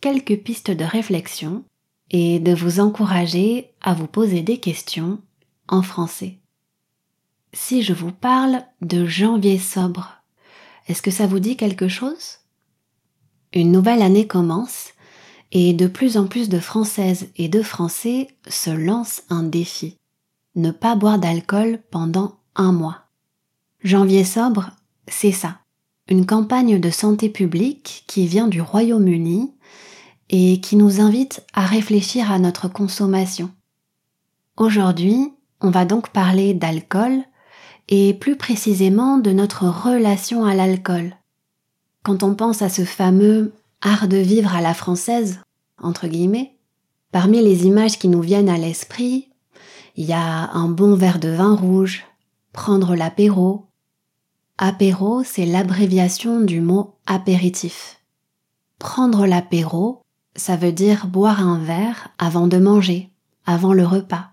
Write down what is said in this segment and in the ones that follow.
quelques pistes de réflexion et de vous encourager à vous poser des questions en français. Si je vous parle de janvier sobre, est-ce que ça vous dit quelque chose? Une nouvelle année commence et de plus en plus de Françaises et de Français se lancent un défi ne pas boire d'alcool pendant un mois. Janvier sobre, c'est ça. Une campagne de santé publique qui vient du Royaume-Uni et qui nous invite à réfléchir à notre consommation. Aujourd'hui, on va donc parler d'alcool et plus précisément de notre relation à l'alcool. Quand on pense à ce fameux art de vivre à la française, entre guillemets, parmi les images qui nous viennent à l'esprit, il y a un bon verre de vin rouge, prendre l'apéro. Apéro, c'est l'abréviation du mot apéritif. Prendre l'apéro, ça veut dire boire un verre avant de manger, avant le repas.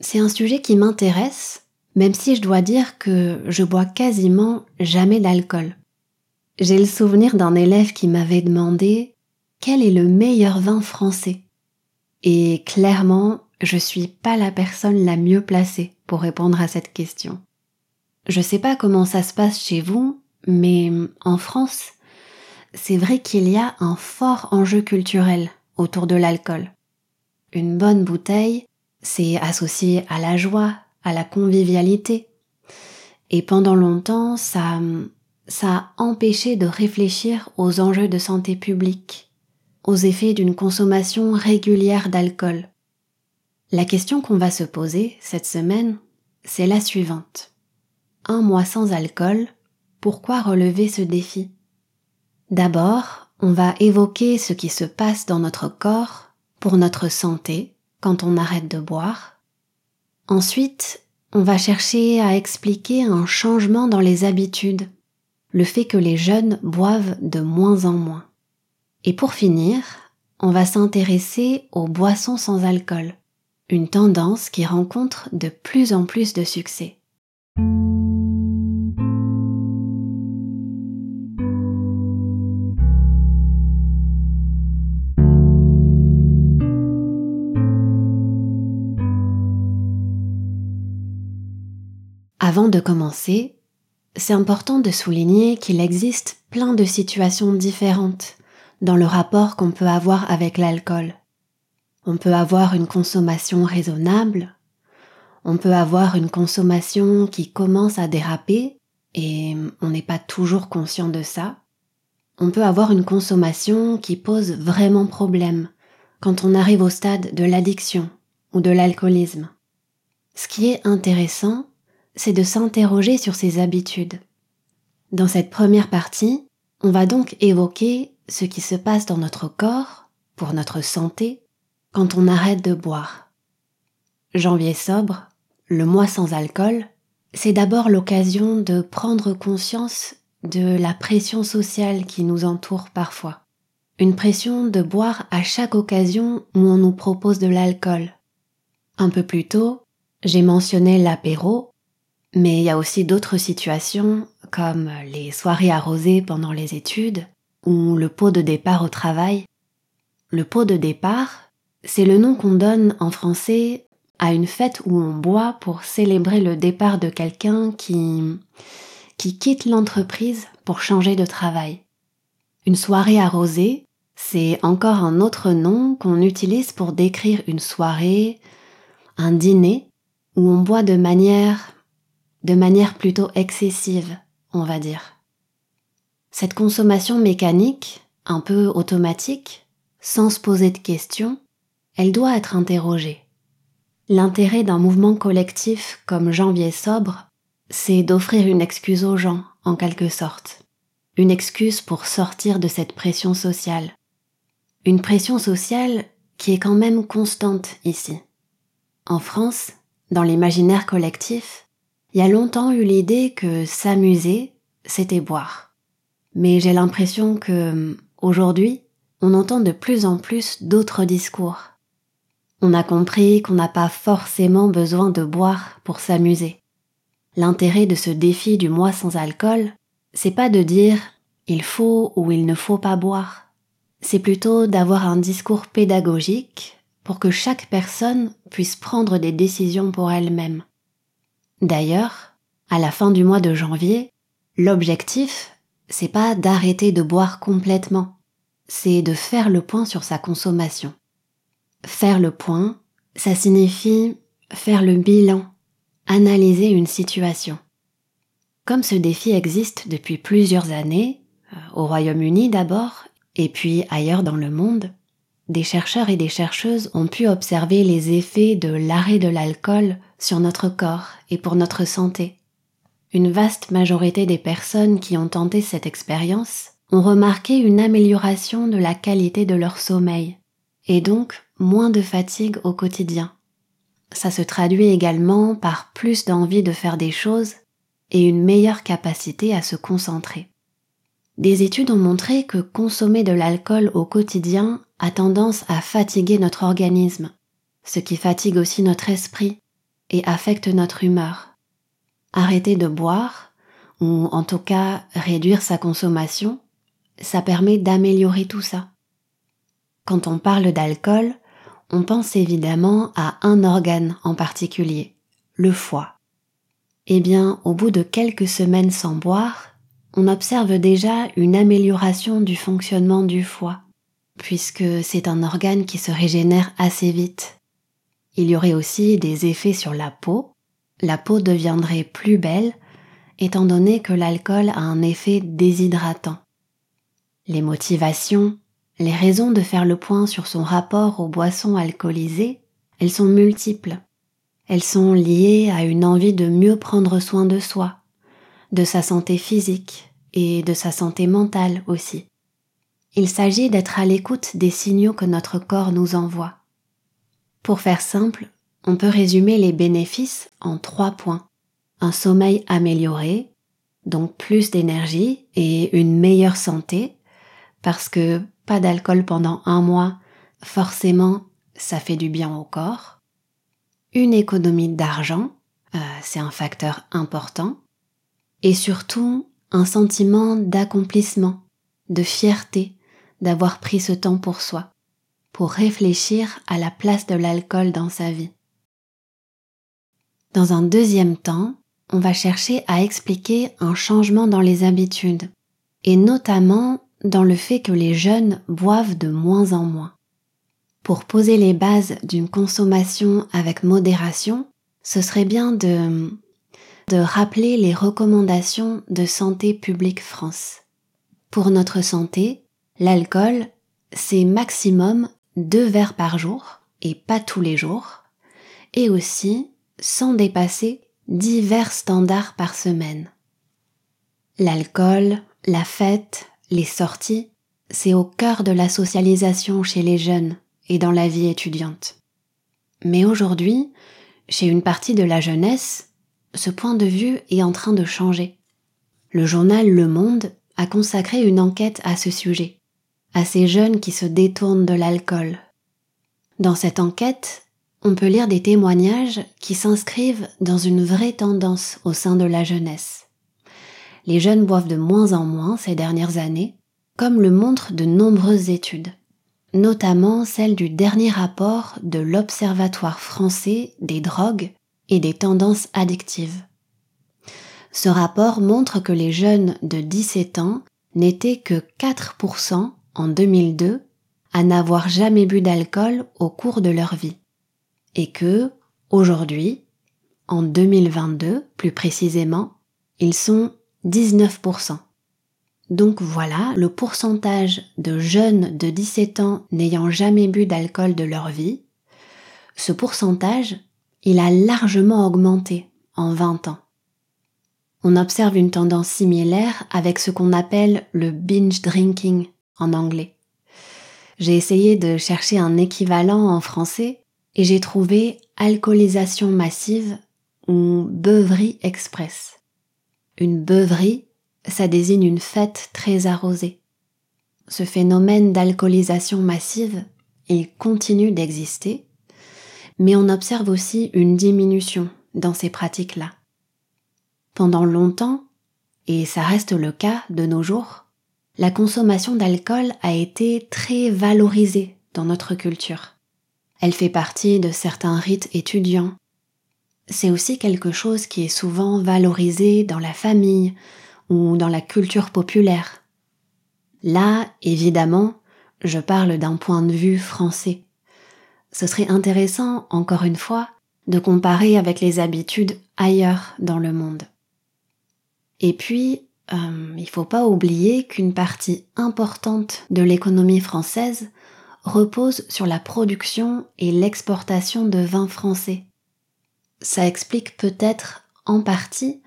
C'est un sujet qui m'intéresse, même si je dois dire que je bois quasiment jamais d'alcool. J'ai le souvenir d'un élève qui m'avait demandé quel est le meilleur vin français. Et clairement, je suis pas la personne la mieux placée pour répondre à cette question. Je sais pas comment ça se passe chez vous, mais en France, c'est vrai qu'il y a un fort enjeu culturel autour de l'alcool. Une bonne bouteille, c'est associé à la joie, à la convivialité. Et pendant longtemps, ça, ça a empêché de réfléchir aux enjeux de santé publique, aux effets d'une consommation régulière d'alcool. La question qu'on va se poser cette semaine, c'est la suivante. Un mois sans alcool, pourquoi relever ce défi? D'abord, on va évoquer ce qui se passe dans notre corps pour notre santé quand on arrête de boire. Ensuite, on va chercher à expliquer un changement dans les habitudes, le fait que les jeunes boivent de moins en moins. Et pour finir, on va s'intéresser aux boissons sans alcool une tendance qui rencontre de plus en plus de succès. Avant de commencer, c'est important de souligner qu'il existe plein de situations différentes dans le rapport qu'on peut avoir avec l'alcool. On peut avoir une consommation raisonnable, on peut avoir une consommation qui commence à déraper et on n'est pas toujours conscient de ça. On peut avoir une consommation qui pose vraiment problème quand on arrive au stade de l'addiction ou de l'alcoolisme. Ce qui est intéressant, c'est de s'interroger sur ses habitudes. Dans cette première partie, on va donc évoquer ce qui se passe dans notre corps, pour notre santé, quand on arrête de boire. Janvier sobre, le mois sans alcool, c'est d'abord l'occasion de prendre conscience de la pression sociale qui nous entoure parfois. Une pression de boire à chaque occasion où on nous propose de l'alcool. Un peu plus tôt, j'ai mentionné l'apéro, mais il y a aussi d'autres situations comme les soirées arrosées pendant les études ou le pot de départ au travail. Le pot de départ, c'est le nom qu'on donne en français à une fête où on boit pour célébrer le départ de quelqu'un qui, qui quitte l'entreprise pour changer de travail. Une soirée arrosée, c'est encore un autre nom qu'on utilise pour décrire une soirée, un dîner, où on boit de manière, de manière plutôt excessive, on va dire. Cette consommation mécanique, un peu automatique, sans se poser de questions, elle doit être interrogée. L'intérêt d'un mouvement collectif comme Janvier sobre, c'est d'offrir une excuse aux gens, en quelque sorte. Une excuse pour sortir de cette pression sociale. Une pression sociale qui est quand même constante ici. En France, dans l'imaginaire collectif, il y a longtemps eu l'idée que s'amuser, c'était boire. Mais j'ai l'impression que, aujourd'hui, on entend de plus en plus d'autres discours. On a compris qu'on n'a pas forcément besoin de boire pour s'amuser. L'intérêt de ce défi du mois sans alcool, c'est pas de dire il faut ou il ne faut pas boire. C'est plutôt d'avoir un discours pédagogique pour que chaque personne puisse prendre des décisions pour elle-même. D'ailleurs, à la fin du mois de janvier, l'objectif, c'est pas d'arrêter de boire complètement, c'est de faire le point sur sa consommation. Faire le point, ça signifie faire le bilan, analyser une situation. Comme ce défi existe depuis plusieurs années, euh, au Royaume-Uni d'abord, et puis ailleurs dans le monde, des chercheurs et des chercheuses ont pu observer les effets de l'arrêt de l'alcool sur notre corps et pour notre santé. Une vaste majorité des personnes qui ont tenté cette expérience ont remarqué une amélioration de la qualité de leur sommeil, et donc moins de fatigue au quotidien. Ça se traduit également par plus d'envie de faire des choses et une meilleure capacité à se concentrer. Des études ont montré que consommer de l'alcool au quotidien a tendance à fatiguer notre organisme, ce qui fatigue aussi notre esprit et affecte notre humeur. Arrêter de boire, ou en tout cas réduire sa consommation, ça permet d'améliorer tout ça. Quand on parle d'alcool, on pense évidemment à un organe en particulier, le foie. Eh bien, au bout de quelques semaines sans boire, on observe déjà une amélioration du fonctionnement du foie, puisque c'est un organe qui se régénère assez vite. Il y aurait aussi des effets sur la peau. La peau deviendrait plus belle, étant donné que l'alcool a un effet déshydratant. Les motivations, les raisons de faire le point sur son rapport aux boissons alcoolisées, elles sont multiples. Elles sont liées à une envie de mieux prendre soin de soi, de sa santé physique et de sa santé mentale aussi. Il s'agit d'être à l'écoute des signaux que notre corps nous envoie. Pour faire simple, on peut résumer les bénéfices en trois points. Un sommeil amélioré, donc plus d'énergie et une meilleure santé, parce que pas d'alcool pendant un mois, forcément, ça fait du bien au corps. Une économie d'argent, euh, c'est un facteur important. Et surtout, un sentiment d'accomplissement, de fierté d'avoir pris ce temps pour soi, pour réfléchir à la place de l'alcool dans sa vie. Dans un deuxième temps, on va chercher à expliquer un changement dans les habitudes, et notamment dans le fait que les jeunes boivent de moins en moins. Pour poser les bases d'une consommation avec modération, ce serait bien de, de rappeler les recommandations de Santé publique France. Pour notre santé, l'alcool, c'est maximum deux verres par jour et pas tous les jours, et aussi sans dépasser dix verres standards par semaine. L'alcool, la fête, les sorties, c'est au cœur de la socialisation chez les jeunes et dans la vie étudiante. Mais aujourd'hui, chez une partie de la jeunesse, ce point de vue est en train de changer. Le journal Le Monde a consacré une enquête à ce sujet, à ces jeunes qui se détournent de l'alcool. Dans cette enquête, on peut lire des témoignages qui s'inscrivent dans une vraie tendance au sein de la jeunesse les jeunes boivent de moins en moins ces dernières années, comme le montrent de nombreuses études, notamment celle du dernier rapport de l'Observatoire français des drogues et des tendances addictives. Ce rapport montre que les jeunes de 17 ans n'étaient que 4% en 2002 à n'avoir jamais bu d'alcool au cours de leur vie. Et que, aujourd'hui, en 2022 plus précisément, ils sont 19%. Donc voilà, le pourcentage de jeunes de 17 ans n'ayant jamais bu d'alcool de leur vie, ce pourcentage, il a largement augmenté en 20 ans. On observe une tendance similaire avec ce qu'on appelle le binge drinking en anglais. J'ai essayé de chercher un équivalent en français et j'ai trouvé alcoolisation massive ou beuverie express. Une beuverie, ça désigne une fête très arrosée. Ce phénomène d'alcoolisation massive, il continue d'exister, mais on observe aussi une diminution dans ces pratiques-là. Pendant longtemps, et ça reste le cas de nos jours, la consommation d'alcool a été très valorisée dans notre culture. Elle fait partie de certains rites étudiants. C'est aussi quelque chose qui est souvent valorisé dans la famille ou dans la culture populaire. Là, évidemment, je parle d'un point de vue français. Ce serait intéressant, encore une fois, de comparer avec les habitudes ailleurs dans le monde. Et puis, euh, il faut pas oublier qu'une partie importante de l'économie française repose sur la production et l'exportation de vins français. Ça explique peut-être en partie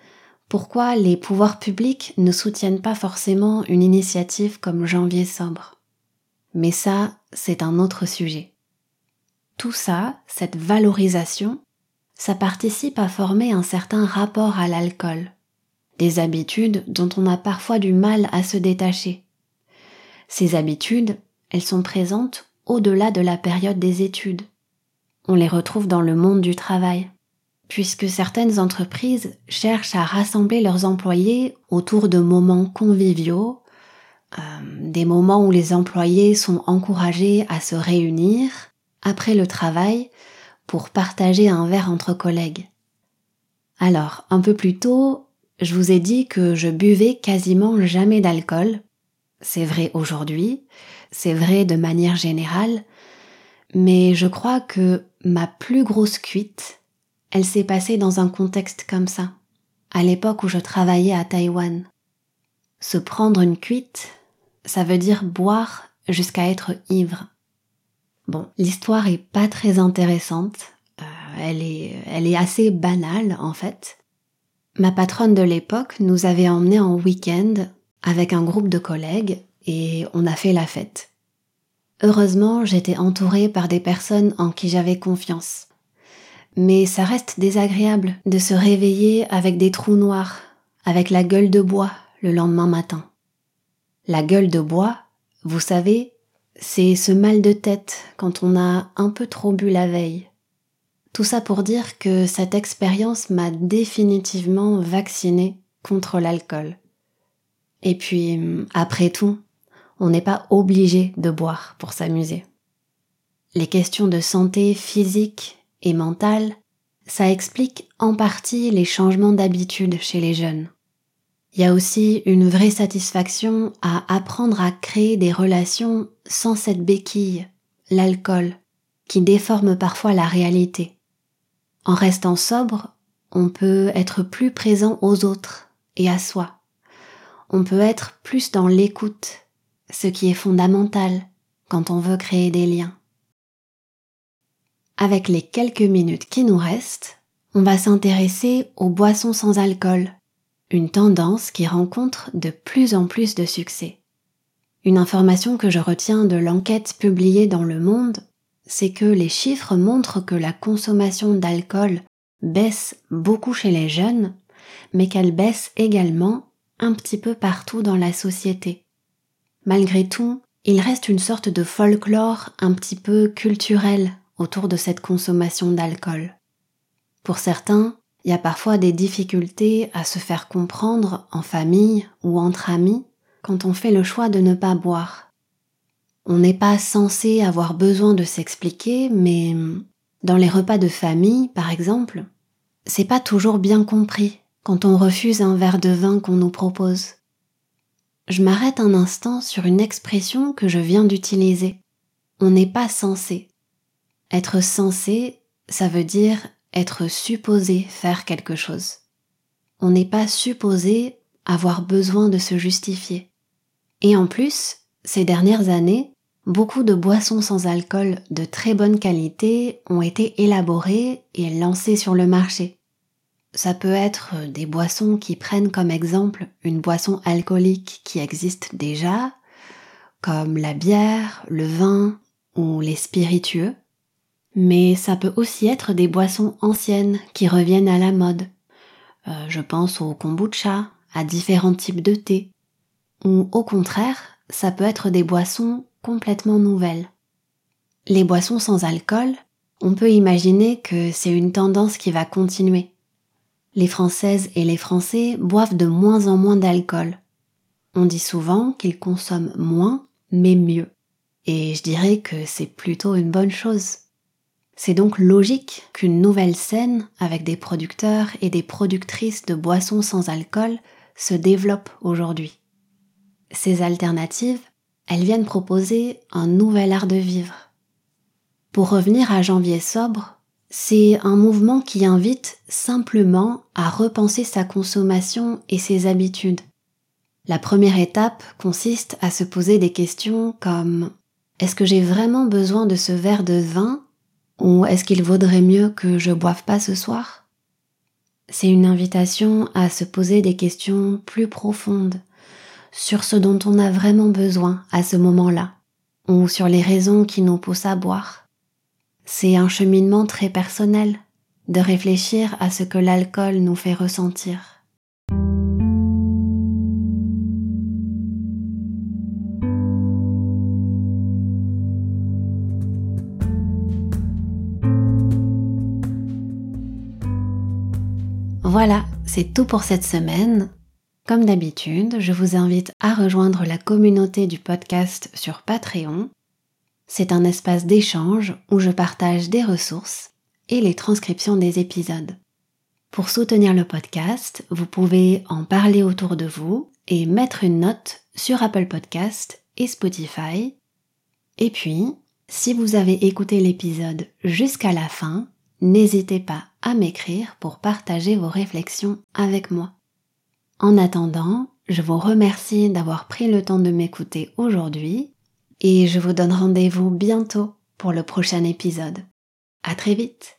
pourquoi les pouvoirs publics ne soutiennent pas forcément une initiative comme Janvier sobre. Mais ça, c'est un autre sujet. Tout ça, cette valorisation, ça participe à former un certain rapport à l'alcool, des habitudes dont on a parfois du mal à se détacher. Ces habitudes, elles sont présentes au-delà de la période des études. On les retrouve dans le monde du travail, puisque certaines entreprises cherchent à rassembler leurs employés autour de moments conviviaux, euh, des moments où les employés sont encouragés à se réunir après le travail pour partager un verre entre collègues. Alors, un peu plus tôt, je vous ai dit que je buvais quasiment jamais d'alcool. C'est vrai aujourd'hui, c'est vrai de manière générale, mais je crois que ma plus grosse cuite, elle s'est passée dans un contexte comme ça, à l'époque où je travaillais à Taïwan. Se prendre une cuite, ça veut dire boire jusqu'à être ivre. Bon, l'histoire est pas très intéressante, euh, elle est, elle est assez banale en fait. Ma patronne de l'époque nous avait emmenés en week-end avec un groupe de collègues et on a fait la fête. Heureusement, j'étais entourée par des personnes en qui j'avais confiance. Mais ça reste désagréable de se réveiller avec des trous noirs, avec la gueule de bois le lendemain matin. La gueule de bois, vous savez, c'est ce mal de tête quand on a un peu trop bu la veille. Tout ça pour dire que cette expérience m'a définitivement vaccinée contre l'alcool. Et puis, après tout, on n'est pas obligé de boire pour s'amuser. Les questions de santé physique et mentale, ça explique en partie les changements d'habitude chez les jeunes. Il y a aussi une vraie satisfaction à apprendre à créer des relations sans cette béquille, l'alcool, qui déforme parfois la réalité. En restant sobre, on peut être plus présent aux autres et à soi. On peut être plus dans l'écoute, ce qui est fondamental quand on veut créer des liens. Avec les quelques minutes qui nous restent, on va s'intéresser aux boissons sans alcool, une tendance qui rencontre de plus en plus de succès. Une information que je retiens de l'enquête publiée dans Le Monde c'est que les chiffres montrent que la consommation d'alcool baisse beaucoup chez les jeunes, mais qu'elle baisse également un petit peu partout dans la société. Malgré tout, il reste une sorte de folklore un petit peu culturel autour de cette consommation d'alcool. Pour certains, il y a parfois des difficultés à se faire comprendre en famille ou entre amis quand on fait le choix de ne pas boire. On n'est pas censé avoir besoin de s'expliquer, mais dans les repas de famille, par exemple, c'est pas toujours bien compris quand on refuse un verre de vin qu'on nous propose. Je m'arrête un instant sur une expression que je viens d'utiliser. On n'est pas censé. Être censé, ça veut dire être supposé faire quelque chose. On n'est pas supposé avoir besoin de se justifier. Et en plus, ces dernières années, beaucoup de boissons sans alcool de très bonne qualité ont été élaborées et lancées sur le marché. Ça peut être des boissons qui prennent comme exemple une boisson alcoolique qui existe déjà, comme la bière, le vin ou les spiritueux, mais ça peut aussi être des boissons anciennes qui reviennent à la mode. Euh, je pense au kombucha, à différents types de thé, ou au contraire, ça peut être des boissons complètement nouvelles. Les boissons sans alcool, on peut imaginer que c'est une tendance qui va continuer. Les Françaises et les Français boivent de moins en moins d'alcool. On dit souvent qu'ils consomment moins mais mieux. Et je dirais que c'est plutôt une bonne chose. C'est donc logique qu'une nouvelle scène avec des producteurs et des productrices de boissons sans alcool se développe aujourd'hui. Ces alternatives, elles viennent proposer un nouvel art de vivre. Pour revenir à Janvier sobre, c'est un mouvement qui invite simplement à repenser sa consommation et ses habitudes. La première étape consiste à se poser des questions comme est-ce que j'ai vraiment besoin de ce verre de vin ou est-ce qu'il vaudrait mieux que je boive pas ce soir? C'est une invitation à se poser des questions plus profondes sur ce dont on a vraiment besoin à ce moment-là, ou sur les raisons qui nous poussent à boire. C'est un cheminement très personnel de réfléchir à ce que l'alcool nous fait ressentir. Voilà, c'est tout pour cette semaine. Comme d'habitude, je vous invite à rejoindre la communauté du podcast sur Patreon. C'est un espace d'échange où je partage des ressources et les transcriptions des épisodes. Pour soutenir le podcast, vous pouvez en parler autour de vous et mettre une note sur Apple Podcast et Spotify. Et puis, si vous avez écouté l'épisode jusqu'à la fin, n'hésitez pas à m'écrire pour partager vos réflexions avec moi. En attendant, je vous remercie d'avoir pris le temps de m'écouter aujourd'hui et je vous donne rendez-vous bientôt pour le prochain épisode. À très vite!